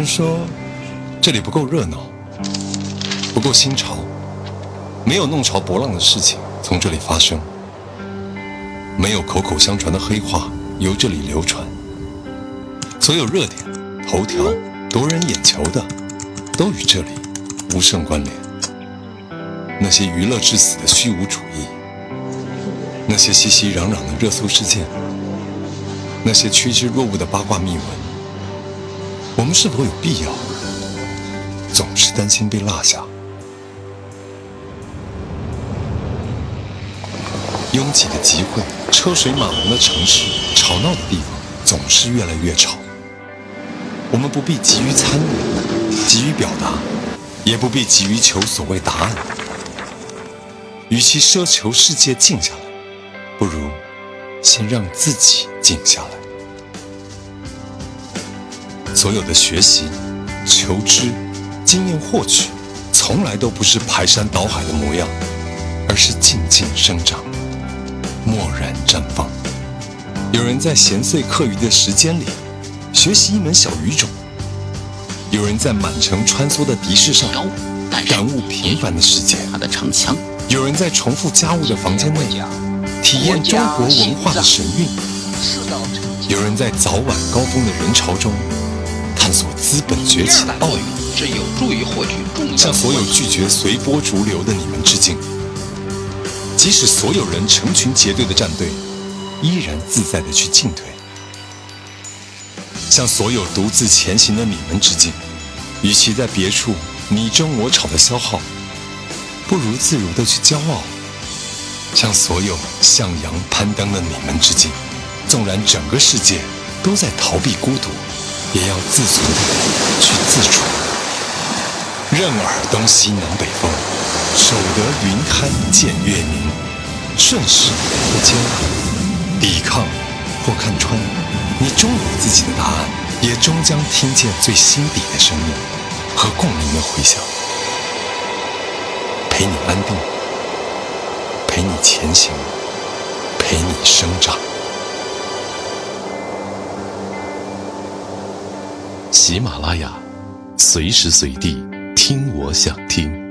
人说，这里不够热闹，不够新潮，没有弄潮博浪的事情从这里发生，没有口口相传的黑话由这里流传。所有热点、头条、夺人眼球的，都与这里无甚关联。那些娱乐至死的虚无主义，那些熙熙攘攘的热搜事件，那些趋之若鹜的八卦秘闻，我们是否有必要总是担心被落下？拥挤的集会、车水马龙的城市、吵闹的地方，总是越来越吵。我们不必急于参与，急于表达，也不必急于求所谓答案。与其奢求世界静下来，不如先让自己静下来。所有的学习、求知、经验获取，从来都不是排山倒海的模样，而是静静生长，默然绽放。有人在闲碎课余的时间里。学习一门小语种，有人在满城穿梭的的士上感悟平凡的世界；他的城墙，有人在重复家务的房间内体验中国文化的神韵；有人在早晚高峰的人潮中资本崛起的奥秘。这有助于获取重要向所有拒绝随波逐流的你们致敬。即使所有人成群结队的站队，依然自在的去进退。向所有独自前行的你们致敬。与其在别处你争我吵的消耗，不如自如的去骄傲。向所有向阳攀登的你们致敬。纵然整个世界都在逃避孤独，也要自足的去自处。任尔东西南北风，守得云开见月明。顺势或坚韧，抵抗或看穿。你终有自己的答案，也终将听见最心底的声音和共鸣的回响，陪你安定，陪你前行，陪你生长。喜马拉雅，随时随地听我想听。